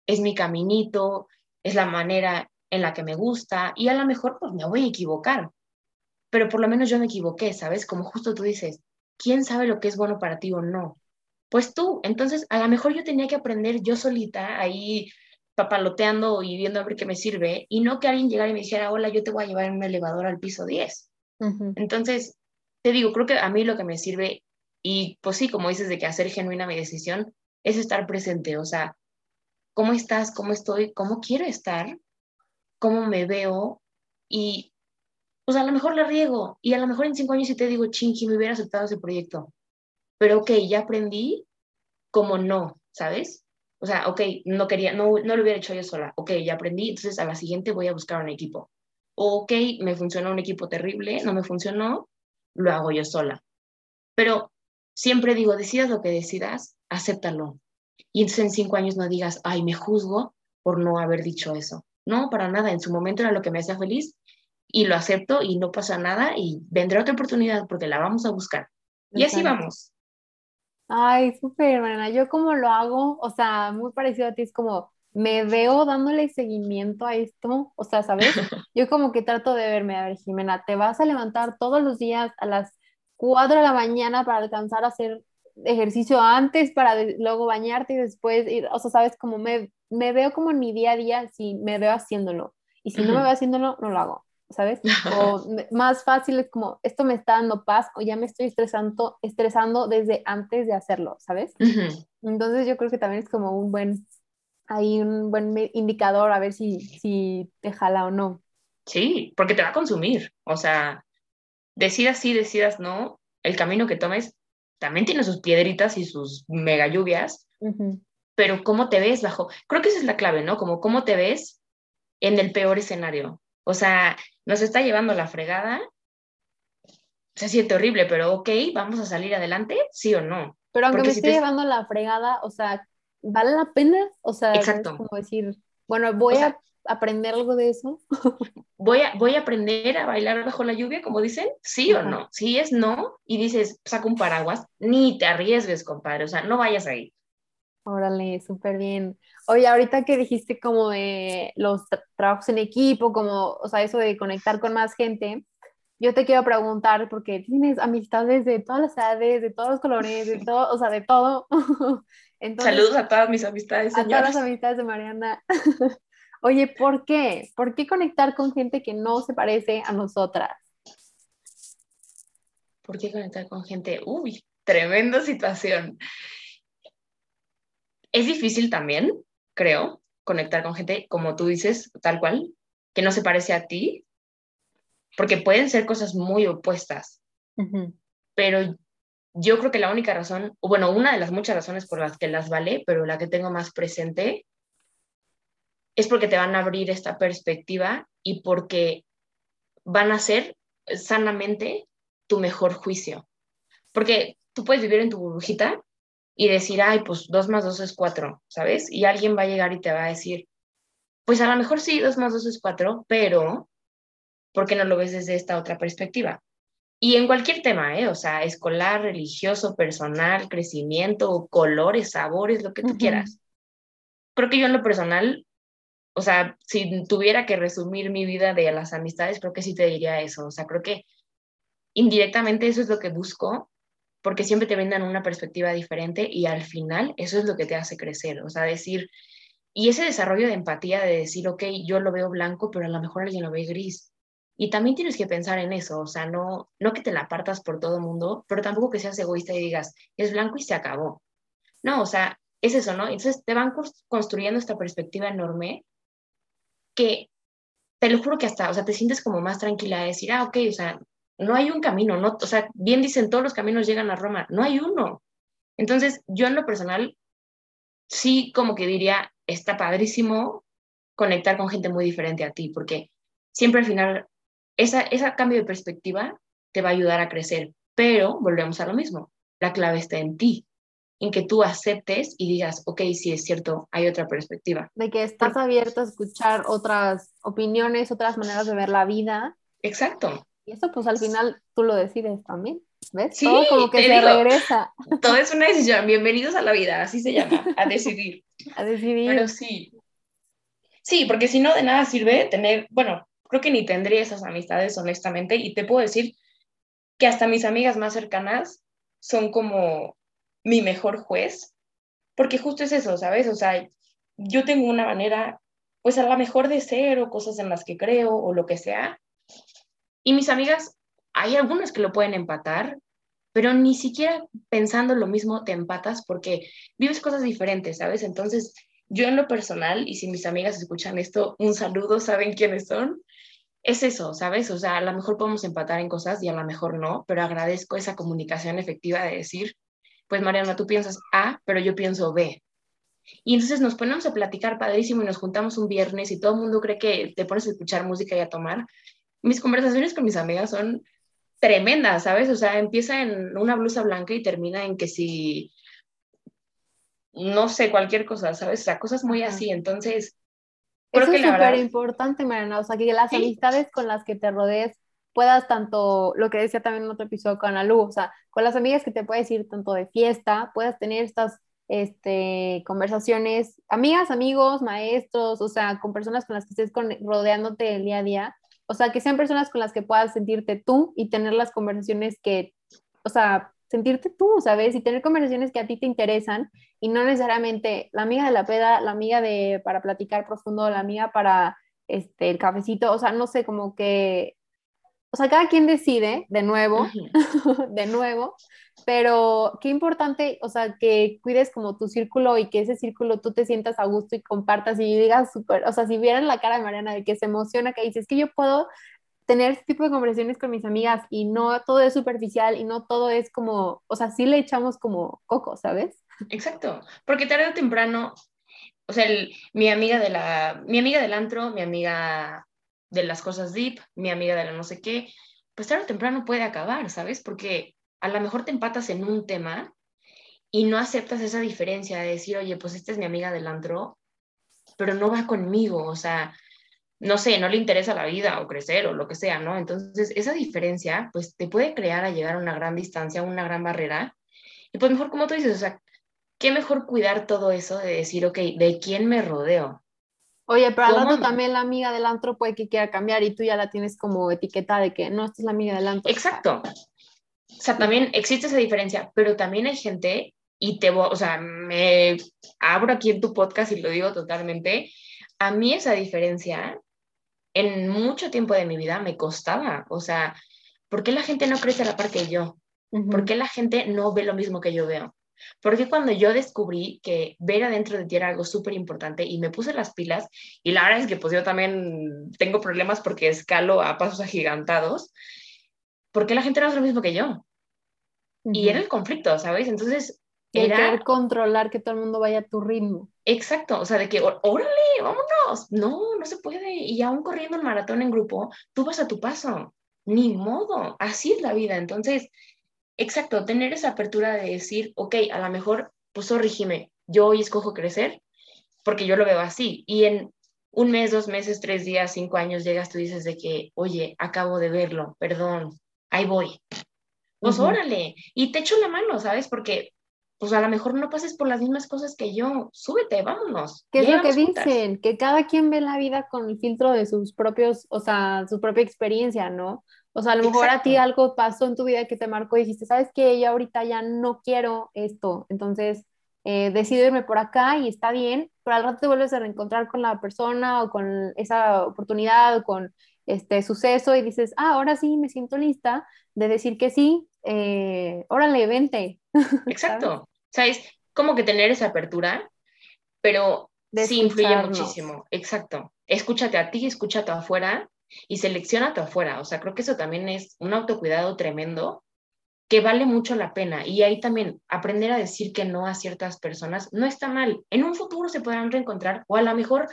es mi caminito, es la manera en la que me gusta y a lo mejor pues me voy a equivocar, pero por lo menos yo me equivoqué, ¿sabes? Como justo tú dices, ¿quién sabe lo que es bueno para ti o no? Pues tú, entonces a lo mejor yo tenía que aprender yo solita ahí papaloteando y viendo a ver qué me sirve, y no que alguien llegara y me dijera, hola, yo te voy a llevar en un elevador al piso 10. Entonces, te digo, creo que a mí lo que me sirve, y pues sí, como dices, de que hacer genuina mi decisión, es estar presente, o sea, ¿cómo estás? ¿Cómo estoy? ¿Cómo quiero estar? ¿Cómo me veo? Y pues a lo mejor la riego, y a lo mejor en cinco años sí te digo, chinky, me hubiera aceptado ese proyecto. Pero ok, ya aprendí como no, ¿sabes? O sea, ok, no quería, no, no lo hubiera hecho yo sola. Ok, ya aprendí, entonces a la siguiente voy a buscar un equipo. ok, me funcionó un equipo terrible, no me funcionó, lo hago yo sola. Pero siempre digo, decidas lo que decidas, acéptalo. Y entonces en cinco años no digas, ay, me juzgo por no haber dicho eso. No, para nada. En su momento era lo que me hacía feliz y lo acepto y no pasa nada y vendrá otra oportunidad porque la vamos a buscar. Y así vamos. Ay, súper, Mariana. Yo como lo hago, o sea, muy parecido a ti, es como me veo dándole seguimiento a esto, o sea, ¿sabes? Yo como que trato de verme, a ver, Jimena, te vas a levantar todos los días a las 4 de la mañana para alcanzar a hacer ejercicio antes, para luego bañarte y después, ir, o sea, ¿sabes? Como me, me veo como en mi día a día, si me veo haciéndolo. Y si no me veo haciéndolo, no lo hago. ¿sabes? O más fácil es como, esto me está dando paz o ya me estoy estresando, estresando desde antes de hacerlo, ¿sabes? Entonces yo creo que también es como un buen, hay un buen indicador a ver si, si te jala o no. Sí, porque te va a consumir, o sea, decidas sí, decidas no, el camino que tomes también tiene sus piedritas y sus mega lluvias, pero cómo te ves bajo, creo que esa es la clave, ¿no? Como cómo te ves en el peor escenario. O sea, nos está llevando la fregada, se siente horrible, pero ok, vamos a salir adelante, sí o no. Pero aunque me esté llevando la fregada, o sea, ¿vale la pena? O sea, Exacto. como decir, bueno, voy a aprender algo de eso. voy a, voy a aprender a bailar bajo la lluvia, como dicen, sí o no. Si es no, y dices, saca un paraguas, ni te arriesgues, compadre, o sea, no vayas ahí. Órale, súper bien. Oye, ahorita que dijiste como de los trabajos en equipo, como, o sea, eso de conectar con más gente, yo te quiero preguntar, porque tienes amistades de todas las edades, de todos los colores, de todo, o sea, de todo. Saludos a todas mis amistades, A todas las amistades de Mariana. Oye, ¿por qué? ¿Por qué conectar con gente que no se parece a nosotras? ¿Por qué conectar con gente? Uy, tremenda situación. Es difícil también, creo, conectar con gente, como tú dices, tal cual, que no se parece a ti, porque pueden ser cosas muy opuestas. Pero yo creo que la única razón, o bueno, una de las muchas razones por las que las vale, pero la que tengo más presente, es porque te van a abrir esta perspectiva y porque van a ser sanamente tu mejor juicio. Porque tú puedes vivir en tu burbujita y decir, ay, pues dos más dos es cuatro, ¿sabes? Y alguien va a llegar y te va a decir, pues a lo mejor sí, dos más dos es cuatro, pero ¿por qué no lo ves desde esta otra perspectiva? Y en cualquier tema, ¿eh? O sea, escolar, religioso, personal, crecimiento, colores, sabores, lo que tú quieras. Creo que yo en lo personal, o sea, si tuviera que resumir mi vida de las amistades, creo que sí te diría eso. O sea, creo que indirectamente eso es lo que busco porque siempre te brindan una perspectiva diferente y al final eso es lo que te hace crecer, o sea, decir, y ese desarrollo de empatía de decir, ok, yo lo veo blanco, pero a lo mejor alguien lo ve gris. Y también tienes que pensar en eso, o sea, no, no que te la apartas por todo el mundo, pero tampoco que seas egoísta y digas, es blanco y se acabó. No, o sea, es eso, ¿no? Entonces te van construyendo esta perspectiva enorme que te lo juro que hasta, o sea, te sientes como más tranquila de decir, ah, ok, o sea, no hay un camino, no, o sea, bien dicen todos los caminos llegan a Roma, no hay uno. Entonces, yo en lo personal, sí como que diría, está padrísimo conectar con gente muy diferente a ti, porque siempre al final, esa, ese cambio de perspectiva te va a ayudar a crecer, pero volvemos a lo mismo, la clave está en ti, en que tú aceptes y digas, ok, sí es cierto, hay otra perspectiva. De que estás abierto a escuchar otras opiniones, otras maneras de ver la vida. Exacto. Y eso pues al final tú lo decides también. ¿Ves? Sí, todo como que se regresa. Todo es una decisión. Bienvenidos a la vida, así se llama, a decidir. a decidir. Pero sí. Sí, porque si no, de nada sirve tener, bueno, creo que ni tendría esas amistades, honestamente, y te puedo decir que hasta mis amigas más cercanas son como mi mejor juez, porque justo es eso, ¿sabes? O sea, yo tengo una manera, pues a la mejor de ser o cosas en las que creo o lo que sea. Y mis amigas, hay algunas que lo pueden empatar, pero ni siquiera pensando lo mismo te empatas porque vives cosas diferentes, ¿sabes? Entonces, yo en lo personal, y si mis amigas escuchan esto, un saludo, saben quiénes son, es eso, ¿sabes? O sea, a lo mejor podemos empatar en cosas y a lo mejor no, pero agradezco esa comunicación efectiva de decir, pues Mariana, tú piensas A, pero yo pienso B. Y entonces nos ponemos a platicar padrísimo y nos juntamos un viernes y todo el mundo cree que te pones a escuchar música y a tomar. Mis conversaciones con mis amigas son tremendas, ¿sabes? O sea, empieza en una blusa blanca y termina en que si, no sé, cualquier cosa, ¿sabes? O sea, cosas muy así. Entonces, creo Eso que es súper importante, Mariana. O sea, que las amistades con las que te rodees puedas tanto, lo que decía también en otro episodio con Alu, o sea, con las amigas que te puedes ir tanto de fiesta, puedas tener estas este, conversaciones, amigas, amigos, maestros, o sea, con personas con las que estés rodeándote el día a día, o sea, que sean personas con las que puedas sentirte tú y tener las conversaciones que, o sea, sentirte tú, ¿sabes? Y tener conversaciones que a ti te interesan y no necesariamente la amiga de la peda, la amiga de para platicar profundo, la amiga para este, el cafecito, o sea, no sé, como que o sea, cada quien decide, de nuevo, de nuevo, pero qué importante, o sea, que cuides como tu círculo y que ese círculo tú te sientas a gusto y compartas y digas súper, o sea, si vieran la cara de Mariana de que se emociona, que dices que yo puedo tener este tipo de conversaciones con mis amigas y no todo es superficial y no todo es como, o sea, sí le echamos como coco, ¿sabes? Exacto, porque tarde o temprano, o sea, mi amiga de la, mi amiga del antro, mi amiga de las cosas deep, mi amiga de la no sé qué, pues tarde o temprano puede acabar, ¿sabes? Porque a lo mejor te empatas en un tema y no aceptas esa diferencia de decir, oye, pues esta es mi amiga del antro, pero no va conmigo, o sea, no sé, no le interesa la vida o crecer o lo que sea, ¿no? Entonces, esa diferencia, pues te puede crear a llegar a una gran distancia, una gran barrera. Y pues mejor, como tú dices, o sea, qué mejor cuidar todo eso de decir, ok, ¿de quién me rodeo? Oye, pero al rato también la amiga del antro puede que quiera cambiar y tú ya la tienes como etiqueta de que no, esta es la amiga del antro. Exacto. O sea, también existe esa diferencia, pero también hay gente, y te voy, o sea, me abro aquí en tu podcast y lo digo totalmente, a mí esa diferencia en mucho tiempo de mi vida me costaba, o sea, ¿por qué la gente no crece a la par que yo? ¿Por qué la gente no ve lo mismo que yo veo? Porque cuando yo descubrí que ver adentro de ti era algo súper importante y me puse las pilas, y la verdad es que pues yo también tengo problemas porque escalo a pasos agigantados, porque la gente no hace lo mismo que yo. Y era el conflicto, ¿sabes? Entonces, era... querer controlar que todo el mundo vaya a tu ritmo. Exacto, o sea, de que, órale, vámonos. No, no se puede. Y aún corriendo el maratón en grupo, tú vas a tu paso. Ni modo, así es la vida. Entonces, Exacto, tener esa apertura de decir, ok, a lo mejor, pues sorrígime, yo hoy escojo crecer porque yo lo veo así. Y en un mes, dos meses, tres días, cinco años llegas, tú dices de que, oye, acabo de verlo, perdón, ahí voy. Pues órale, y te echo la mano, ¿sabes? Porque pues a lo mejor no pases por las mismas cosas que yo, súbete, vámonos. ¿Qué es lo que dicen? Que cada quien ve la vida con el filtro de sus propios, o sea, su propia experiencia, ¿no? O sea, a lo mejor a ti algo pasó en tu vida que te marcó y dijiste, ¿sabes qué? Yo ahorita ya no quiero esto, entonces eh, decido irme por acá y está bien, pero al rato te vuelves a reencontrar con la persona o con esa oportunidad o con este suceso y dices, ah, ahora sí me siento lista de decir que sí, eh, órale, vente. Exacto. ¿Sabes? Como que tener esa apertura, pero sí influye muchísimo. Exacto. Escúchate a ti, escúchate afuera y selecciona afuera. O sea, creo que eso también es un autocuidado tremendo que vale mucho la pena. Y ahí también aprender a decir que no a ciertas personas no está mal. En un futuro se podrán reencontrar o a lo mejor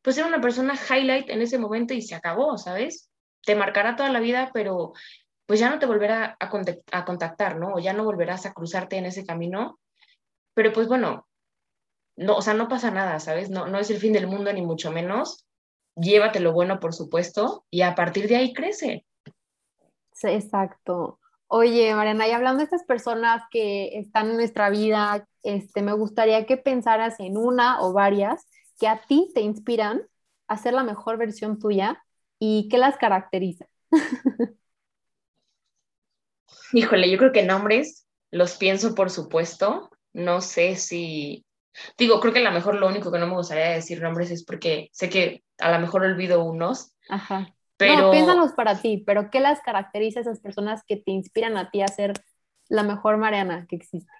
pues ser una persona highlight en ese momento y se acabó, ¿sabes? Te marcará toda la vida, pero pues ya no te volverá a contactar, ¿no? O ya no volverás a cruzarte en ese camino. Pero pues bueno, no, o sea, no pasa nada, ¿sabes? No, no es el fin del mundo ni mucho menos llévate lo bueno, por supuesto, y a partir de ahí crece. exacto. Oye, Mariana, y hablando de estas personas que están en nuestra vida, este, me gustaría que pensaras en una o varias que a ti te inspiran a ser la mejor versión tuya y qué las caracteriza. Híjole, yo creo que nombres los pienso, por supuesto. No sé si Digo, creo que a lo mejor lo único que no me gustaría decir nombres es porque sé que a lo mejor olvido unos. Ajá. Pero... No, piénsalos para ti, pero ¿qué las caracteriza a esas personas que te inspiran a ti a ser la mejor Mariana que existe?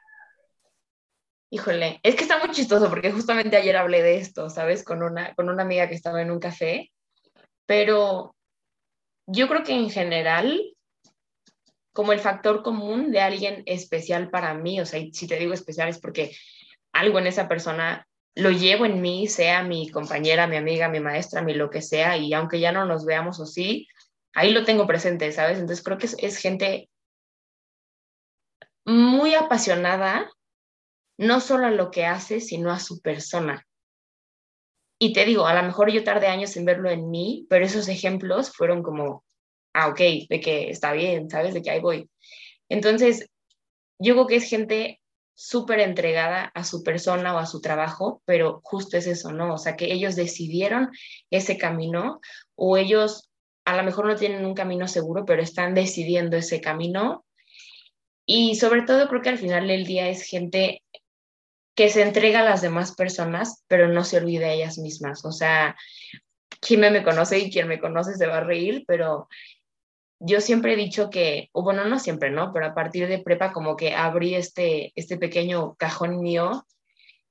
Híjole, es que está muy chistoso porque justamente ayer hablé de esto, ¿sabes? Con una, con una amiga que estaba en un café, pero yo creo que en general, como el factor común de alguien especial para mí, o sea, si te digo especial es porque algo en esa persona lo llevo en mí, sea mi compañera, mi amiga, mi maestra, mi lo que sea, y aunque ya no nos veamos o sí, ahí lo tengo presente, ¿sabes? Entonces creo que es, es gente muy apasionada, no solo a lo que hace, sino a su persona. Y te digo, a lo mejor yo tardé años en verlo en mí, pero esos ejemplos fueron como, ah, ok, de que está bien, ¿sabes? De que ahí voy. Entonces, yo creo que es gente súper entregada a su persona o a su trabajo, pero justo es eso, ¿no? O sea, que ellos decidieron ese camino o ellos a lo mejor no tienen un camino seguro, pero están decidiendo ese camino. Y sobre todo creo que al final del día es gente que se entrega a las demás personas, pero no se olvida a ellas mismas. O sea, quien me conoce y quien me conoce se va a reír, pero yo siempre he dicho que, o bueno, no siempre, ¿no? Pero a partir de prepa como que abrí este, este pequeño cajón mío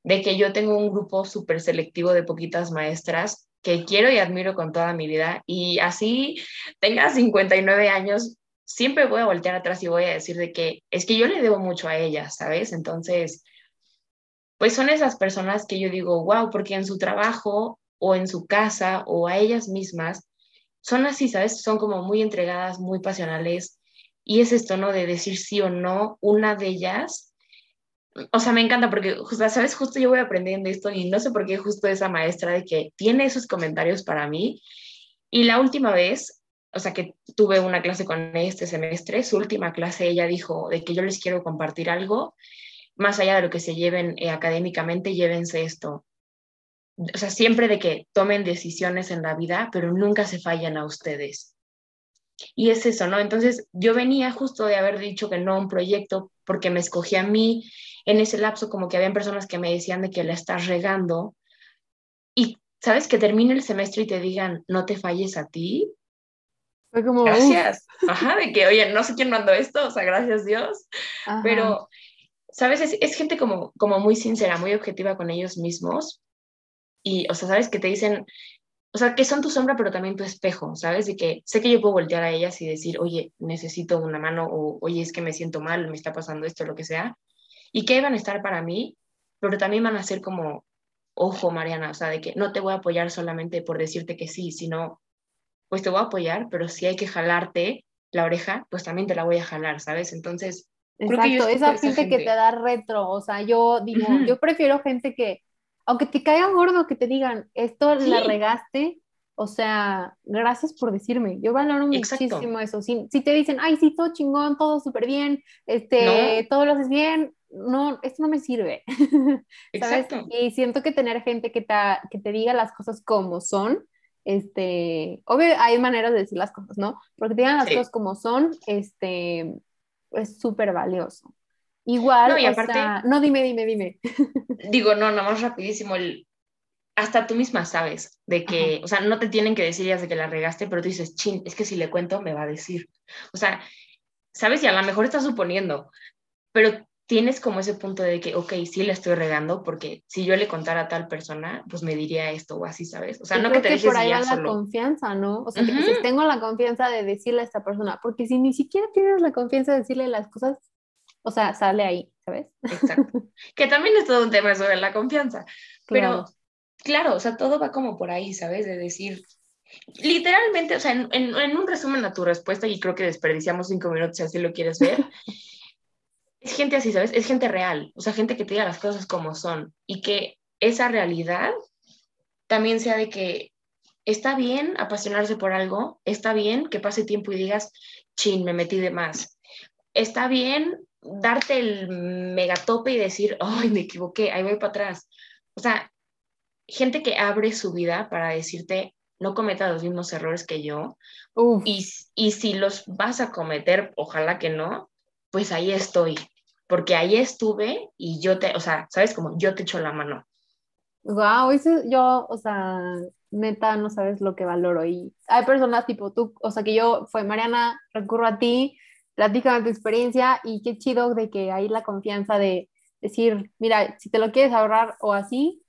de que yo tengo un grupo súper selectivo de poquitas maestras que quiero y admiro con toda mi vida y así tenga 59 años, siempre voy a voltear atrás y voy a decir de que es que yo le debo mucho a ellas, ¿sabes? Entonces, pues son esas personas que yo digo, wow, porque en su trabajo o en su casa o a ellas mismas son así, ¿sabes? Son como muy entregadas, muy pasionales. Y es esto, ¿no? De decir sí o no, una de ellas. O sea, me encanta porque, ¿sabes? Justo yo voy aprendiendo esto y no sé por qué justo esa maestra de que tiene esos comentarios para mí. Y la última vez, o sea, que tuve una clase con este semestre, su última clase, ella dijo de que yo les quiero compartir algo, más allá de lo que se lleven eh, académicamente, llévense esto o sea, siempre de que tomen decisiones en la vida, pero nunca se fallan a ustedes. Y es eso, ¿no? Entonces yo venía justo de haber dicho que no a un proyecto porque me escogí a mí en ese lapso, como que habían personas que me decían de que la estás regando. Y, ¿sabes? Que termine el semestre y te digan, no te falles a ti. Fue como, gracias. Ajá, de que, oye, no sé quién mandó esto, o sea, gracias Dios. Pero, ¿sabes? Es, es gente como, como muy sincera, muy objetiva con ellos mismos y, o sea, sabes que te dicen, o sea, que son tu sombra, pero también tu espejo, ¿sabes? De que sé que yo puedo voltear a ellas y decir, oye, necesito una mano, o oye, es que me siento mal, me está pasando esto, lo que sea, y que van a estar para mí, pero también van a ser como, ojo, Mariana, o sea, de que no te voy a apoyar solamente por decirte que sí, sino, pues te voy a apoyar, pero si hay que jalarte la oreja, pues también te la voy a jalar, ¿sabes? Entonces, Exacto, esa, gente, que te da retro, o sea, yo digo, yo prefiero gente que aunque te caiga gordo que te digan, esto la regaste, o sea, gracias por decirme. Yo valoro muchísimo eso. Si, si, te dicen, ay, sí, todo chingón, todo súper bien, este, todo lo haces bien, no, esto no me sirve. Exacto. Y siento que tener gente que te, que te diga las cosas como son, este, obvio hay maneras de decir las cosas, ¿no? Porque te digan las cosas como son, este, es súper valioso. Igual, no, y aparte, no, dime, dime, dime. Digo, no, nada más rapidísimo, el, hasta tú misma sabes de que, o sea, no te tienen que decir ya de que la regaste, pero tú dices, chin, es que si le cuento me va a decir. O sea, sabes, y a lo mejor estás suponiendo, pero tienes como ese punto de que, ok, sí le estoy regando, porque si yo le contara a tal persona, pues me diría esto o así, ¿sabes? O sea, no que te que por ahí va la confianza, ¿no? O sea, que dices, tengo la confianza de decirle a esta persona, porque si ni siquiera tienes la confianza de decirle las cosas, o sea, sale ahí, ¿sabes? Exacto. que también es todo un tema sobre la confianza. Pero, claro, o sea, todo va como por ahí, ¿sabes? De decir, literalmente, o sea, en, en, un resumen a tu respuesta, y creo que desperdiciamos cinco minutos si así lo quieres ver, es gente así, ¿sabes? Es gente real, o sea, gente que te diga las cosas como son y que esa realidad también sea de que está bien apasionarse por algo, está bien que pase tiempo y digas, chin, me metí de más. Está bien darte el megatope y decir, ay, me equivoqué, ahí voy para atrás. O sea, gente que abre su vida para decirte, no cometa los mismos errores que yo. Y, y si los vas a cometer, ojalá que no, pues ahí estoy. porque ahí estuve y yo te, o sea, sabes como yo te echo la mano. Wow, eso yo, o sea, neta, no sabes lo que valoro. Y hay personas tipo tú, o sea, que yo, fue Mariana, recurro a ti, platícame tu experiencia y qué chido de que hay la confianza de decir, mira, si te lo quieres ahorrar o así,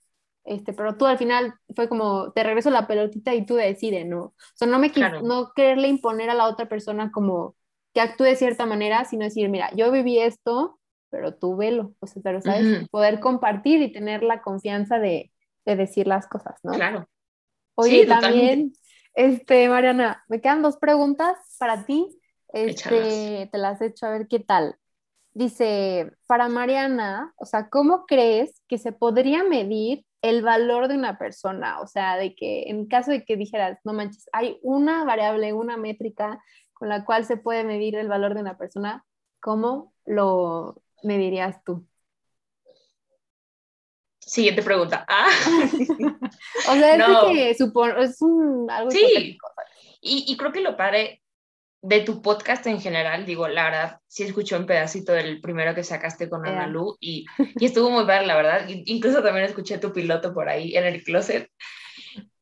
este, pero tú al final fue como, te regreso la pelotita y tú decides, ¿no? O sea, no me no quererle imponer a la otra persona como que actúe de cierta manera, sino decir, mira, yo viví esto, pero tú velo, o sea, pero sabes, poder compartir y tener la confianza de, de decir las cosas, ¿no? Claro. Oye, también, este, Mariana, me quedan dos preguntas para ti. Este, te las he hecho a ver qué tal. Dice, para Mariana, o sea, ¿cómo crees que se podría medir el valor de una persona? O sea, de que en caso de que dijeras, no manches, hay una variable, una métrica con la cual se puede medir el valor de una persona, ¿cómo lo medirías tú? Siguiente pregunta. Ah. o sea, es que es un, algo Sí, y, y, creo que lo padre de tu podcast en general, digo, la verdad, sí escuché un pedacito del primero que sacaste con Ana Lu y, y, estuvo muy padre, la verdad. Incluso también escuché tu piloto por ahí en el closet.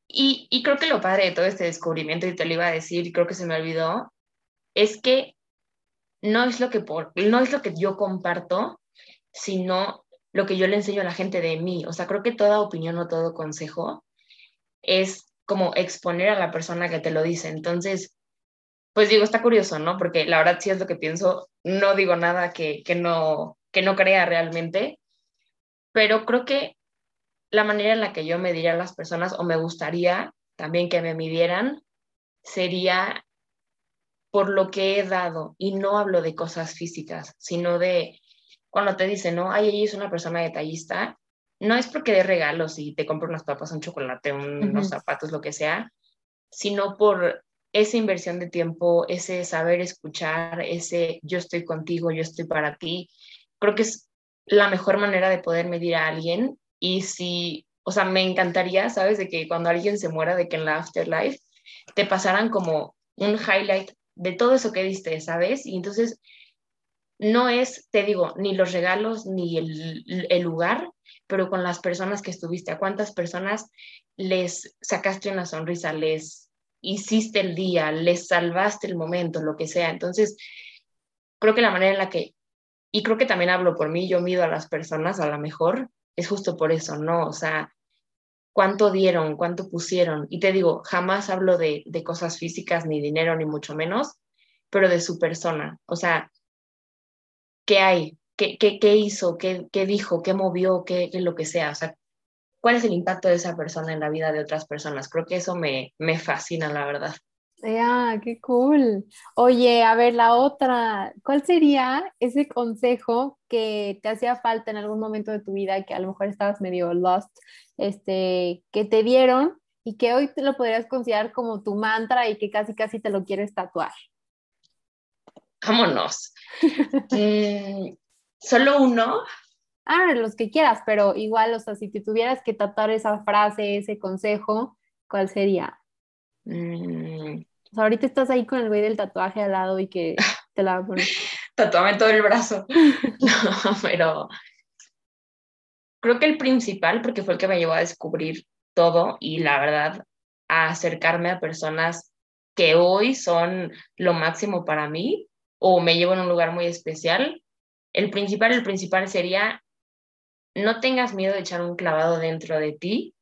Y, y creo que lo padre de todo este descubrimiento, y te lo iba a decir, y creo que se me olvidó, es que no es lo que, por, no es lo que yo comparto, sino lo que yo le enseño a la gente de mí. O sea, creo que toda opinión o todo consejo es como exponer a la persona que te lo dice. Entonces, pues digo, está curioso, ¿no? Porque la verdad sí es lo que pienso, no digo nada que, que, no, que no crea realmente, pero creo que la manera en la que yo mediría a las personas, o me gustaría también que me midieran, sería por lo que he dado, y no hablo de cosas físicas, sino de cuando te dicen, no, ay, ella es una persona detallista, no es porque dé regalos y te compro unas papas, un chocolate, unos zapatos, lo que sea, sino por esa inversión de tiempo, ese saber escuchar, ese yo estoy contigo, yo estoy para ti, creo que es la mejor manera de poder medir a alguien. Y si, o sea, me encantaría, ¿sabes? De que cuando alguien se muera, de que en la afterlife te pasaran como un highlight de todo eso que diste, ¿sabes? Y entonces no es, te digo, ni los regalos ni el, el lugar, pero con las personas que estuviste, a cuántas personas les sacaste una sonrisa, les hiciste el día, les salvaste el momento, lo que sea. Entonces, creo que la manera en la que, y creo que también hablo por mí, yo mido a las personas a lo mejor, es justo por eso, ¿no? O sea, cuánto dieron, cuánto pusieron. Y te digo, jamás hablo de, de cosas físicas, ni dinero, ni mucho menos, pero de su persona. O sea, ¿qué hay? ¿Qué, qué, qué hizo? ¿Qué, ¿Qué dijo? ¿Qué movió? ¿Qué, ¿Qué lo que sea? O sea, cuál es el impacto de esa persona en la vida de otras personas. Creo que eso me, me fascina, la verdad. Ya, qué cool. Oye, a ver, la otra, ¿cuál sería ese consejo que te hacía falta en algún momento de tu vida, que a lo mejor estabas medio lost, este, que te dieron y que hoy te lo podrías considerar como tu mantra y que casi casi te lo quieres tatuar? Vámonos. Mm, Solo uno ah, los que quieras, pero igual, o sea, si te tuvieras que tatuar esa frase, ese consejo, ¿cuál sería? Mm. O sea, ahorita estás ahí con el güey del tatuaje al lado y que te la va a poner. Tatuame todo el brazo. no, pero creo que el principal, porque fue el que me llevó a descubrir todo y la verdad, a acercarme a personas que hoy son lo máximo para mí o me llevo en un lugar muy especial. El principal, el principal sería no tengas miedo de echar un clavado dentro de ti.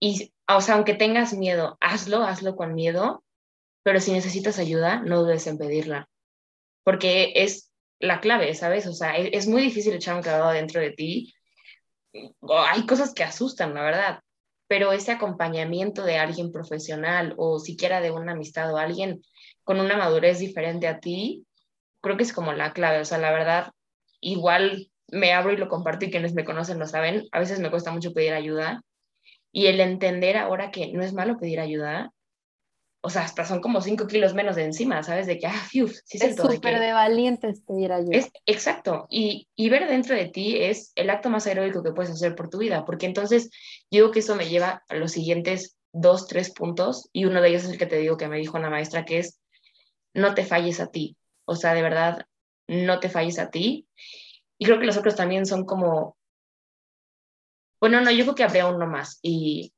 Y, o sea, aunque tengas miedo, hazlo, hazlo con miedo, pero si necesitas ayuda, no dudes en pedirla, porque es la clave, ¿sabes? O sea, es, es muy difícil echar un clavado dentro de ti. Hay cosas que asustan, la verdad, pero ese acompañamiento de alguien profesional o siquiera de una amistad o alguien con una madurez diferente a ti, creo que es como la clave. O sea, la verdad, igual me abro y lo comparto y quienes me conocen lo saben, a veces me cuesta mucho pedir ayuda y el entender ahora que no es malo pedir ayuda, o sea, hasta son como cinco kilos menos de encima, ¿sabes? De que, ah, fiu, sí es súper de, valientes pedir ayuda. Es, exacto, y, y, ver dentro de ti es el acto más heroico que puedes hacer por tu vida, porque entonces digo que eso me lleva a los siguientes dos, tres puntos, y uno de ellos es el que te digo que me dijo una maestra, que es, no te falles a ti, o sea, de verdad, no te falles a ti. Y creo que los otros también son como, bueno, no, yo creo que habría uno más. Y,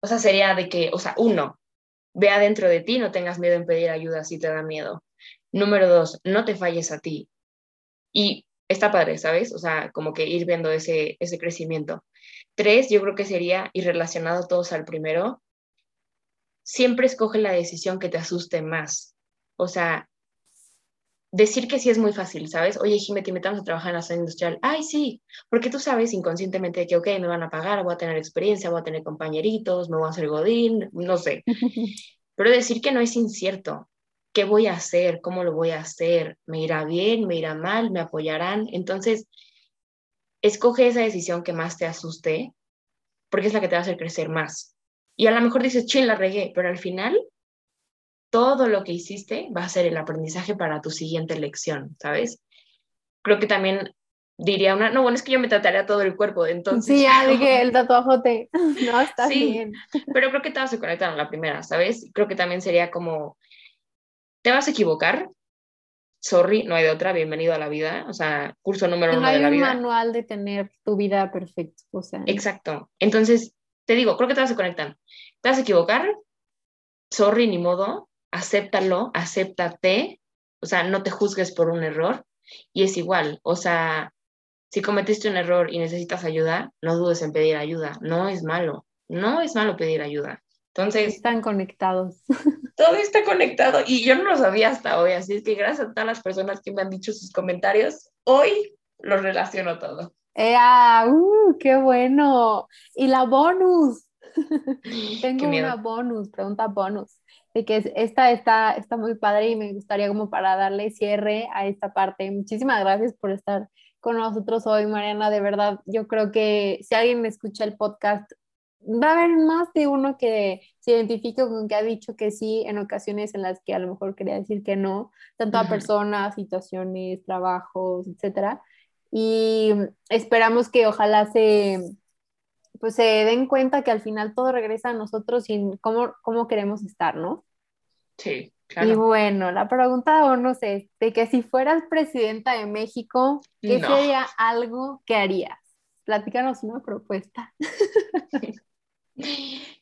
o sea, sería de que, o sea, uno, vea dentro de ti, no tengas miedo en pedir ayuda si te da miedo. Número dos, no te falles a ti. Y está padre, ¿sabes? O sea, como que ir viendo ese, ese crecimiento. Tres, yo creo que sería, y relacionado todos al primero, siempre escoge la decisión que te asuste más. O sea, decir que sí es muy fácil, ¿sabes? Oye, Jimé, te invitamos a trabajar en la zona industrial. Ay, sí, porque tú sabes inconscientemente que, ok, me van a pagar, voy a tener experiencia, voy a tener compañeritos, me voy a hacer godín, no sé. Pero decir que no es incierto. ¿Qué voy a hacer? ¿Cómo lo voy a hacer? ¿Me irá bien? ¿Me irá mal? ¿Me apoyarán? Entonces, escoge esa decisión que más te asuste, porque es la que te va a hacer crecer más. Y a lo mejor dices, ching, la regué, pero al final todo lo que hiciste va a ser el aprendizaje para tu siguiente lección, ¿sabes? Creo que también diría una, no, bueno, es que yo me trataría todo el cuerpo, entonces... Sí, ya dije, el tatuaje no, está sí, bien. Pero creo que todas se conectan a la primera, ¿sabes? Creo que también sería como, te vas a equivocar, sorry, no hay de otra, bienvenido a la vida, o sea, curso número uno de la vida. No hay un manual de tener tu vida perfecta, o sea. Exacto, entonces, te digo, creo que todas se conectan. Te vas a equivocar, sorry, ni modo, acéptalo, acéptate, o sea, no te juzgues por un error y es igual, o sea, si cometiste un error y necesitas ayuda, no dudes en pedir ayuda, no es malo, no es malo pedir ayuda. Entonces... Están conectados. Todo está conectado y yo no lo sabía hasta hoy, así es que gracias a todas las personas que me han dicho sus comentarios, hoy lo relaciono todo. ¡Ea! Uh, ¡Qué bueno! Y la bonus. Tengo una bonus, pregunta bonus de que esta está, está muy padre y me gustaría como para darle cierre a esta parte. Muchísimas gracias por estar con nosotros hoy, Mariana. De verdad, yo creo que si alguien me escucha el podcast, va a haber más de uno que se identifique con que ha dicho que sí en ocasiones en las que a lo mejor quería decir que no, tanto a personas, situaciones, trabajos, etcétera. Y esperamos que ojalá se pues se den cuenta que al final todo regresa a nosotros y cómo, cómo queremos estar, ¿no? Sí, claro. Y bueno, la pregunta o no sé, de que si fueras presidenta de México, ¿qué sería algo que harías? Platícanos una propuesta.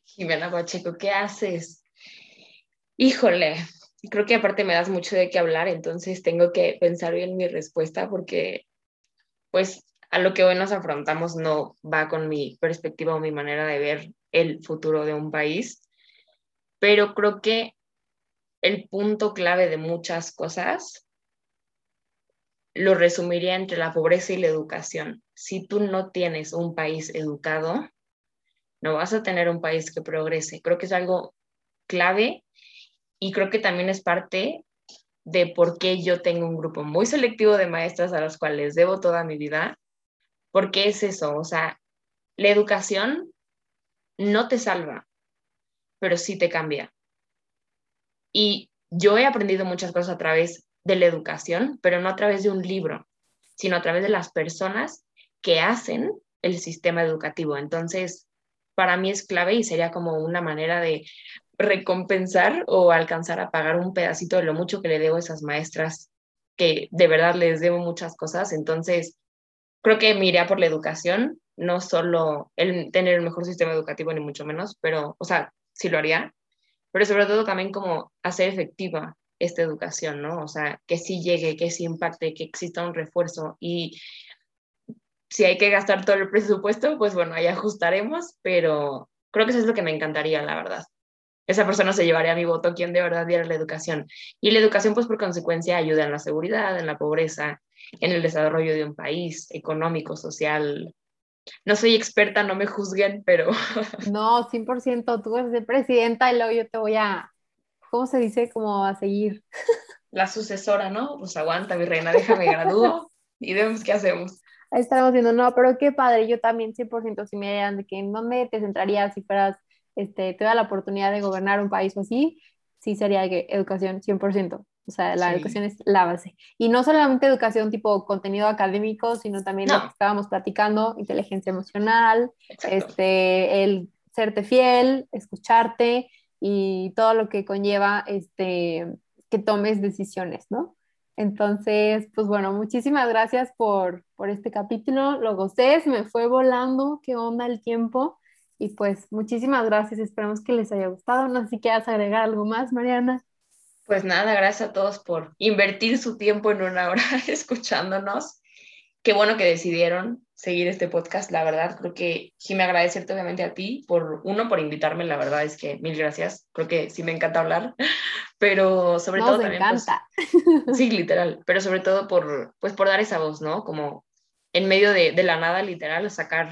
Jimena Pacheco, ¿qué haces? Híjole, creo que aparte me das mucho de qué hablar, entonces tengo que pensar bien mi respuesta porque, pues, a lo que hoy nos afrontamos no va con mi perspectiva o mi manera de ver el futuro de un país, pero creo que el punto clave de muchas cosas lo resumiría entre la pobreza y la educación. Si tú no tienes un país educado, no vas a tener un país que progrese. Creo que es algo clave y creo que también es parte de por qué yo tengo un grupo muy selectivo de maestras a las cuales debo toda mi vida porque es eso, o sea, la educación no te salva, pero sí te cambia. Y yo he aprendido muchas cosas a través de la educación, pero no a través de un libro, sino a través de las personas que hacen el sistema educativo. Entonces, para mí es clave y sería como una manera de recompensar o alcanzar a pagar un pedacito de lo mucho que le debo a esas maestras que de verdad les debo muchas cosas. Entonces, creo que me iría por la educación, no solo el tener el mejor sistema educativo, ni mucho menos, pero, o sea, sí lo haría, pero sobre todo también como hacer efectiva esta educación, ¿no? O sea, que sí llegue, que sí impacte, que exista un refuerzo y si hay que gastar todo el presupuesto, pues bueno, ahí ajustaremos, pero creo que eso es lo que me encantaría, la verdad. Esa persona se llevaría mi voto, quien de verdad diera la educación. Y la educación, pues por consecuencia, ayuda en la seguridad, en la pobreza, en el desarrollo de un país económico, social. No soy experta, no me juzguen, pero... No, 100%, tú eres el presidenta y luego yo te voy a, ¿cómo se dice? Como a seguir. La sucesora, ¿no? Pues aguanta, mi reina, déjame gradúo y vemos qué hacemos. Ahí estamos viendo, no, pero qué padre, yo también 100% si me dirían de que en dónde te centrarías si fueras, este, te da la oportunidad de gobernar un país o así, sí sería que educación 100%. O sea, la educación es la base. Y no solamente educación tipo contenido académico, sino también lo que estábamos platicando, inteligencia emocional, este, el serte fiel, escucharte y todo lo que conlleva este, que tomes decisiones, ¿no? Entonces, pues bueno, muchísimas gracias por, por este capítulo. Lo gocé, me fue volando, qué onda el tiempo. Y pues muchísimas gracias, esperamos que les haya gustado. No sé si quieras agregar algo más, Mariana. Pues nada, gracias a todos por invertir su tiempo en una hora escuchándonos. Qué bueno que decidieron seguir este podcast, la verdad. Creo que sí me agradecerte obviamente a ti por uno, por invitarme, la verdad es que mil gracias. Creo que sí me encanta hablar, pero sobre todo también... Pues, encanta. sí, literal, pero sobre todo por, pues, por dar esa voz, ¿no? Como en medio de, de la nada, literal, sacar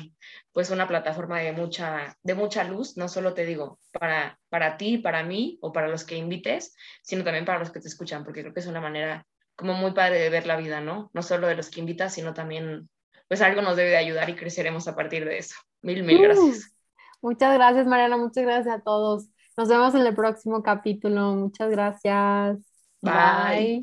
pues una plataforma de mucha, de mucha luz, no solo te digo para, para ti, para mí o para los que invites, sino también para los que te escuchan, porque creo que es una manera como muy padre de ver la vida, ¿no? No solo de los que invitas, sino también, pues algo nos debe de ayudar y creceremos a partir de eso. Mil, mil gracias. muchas gracias, Mariana, muchas gracias a todos. Nos vemos en el próximo capítulo. Muchas gracias. Bye.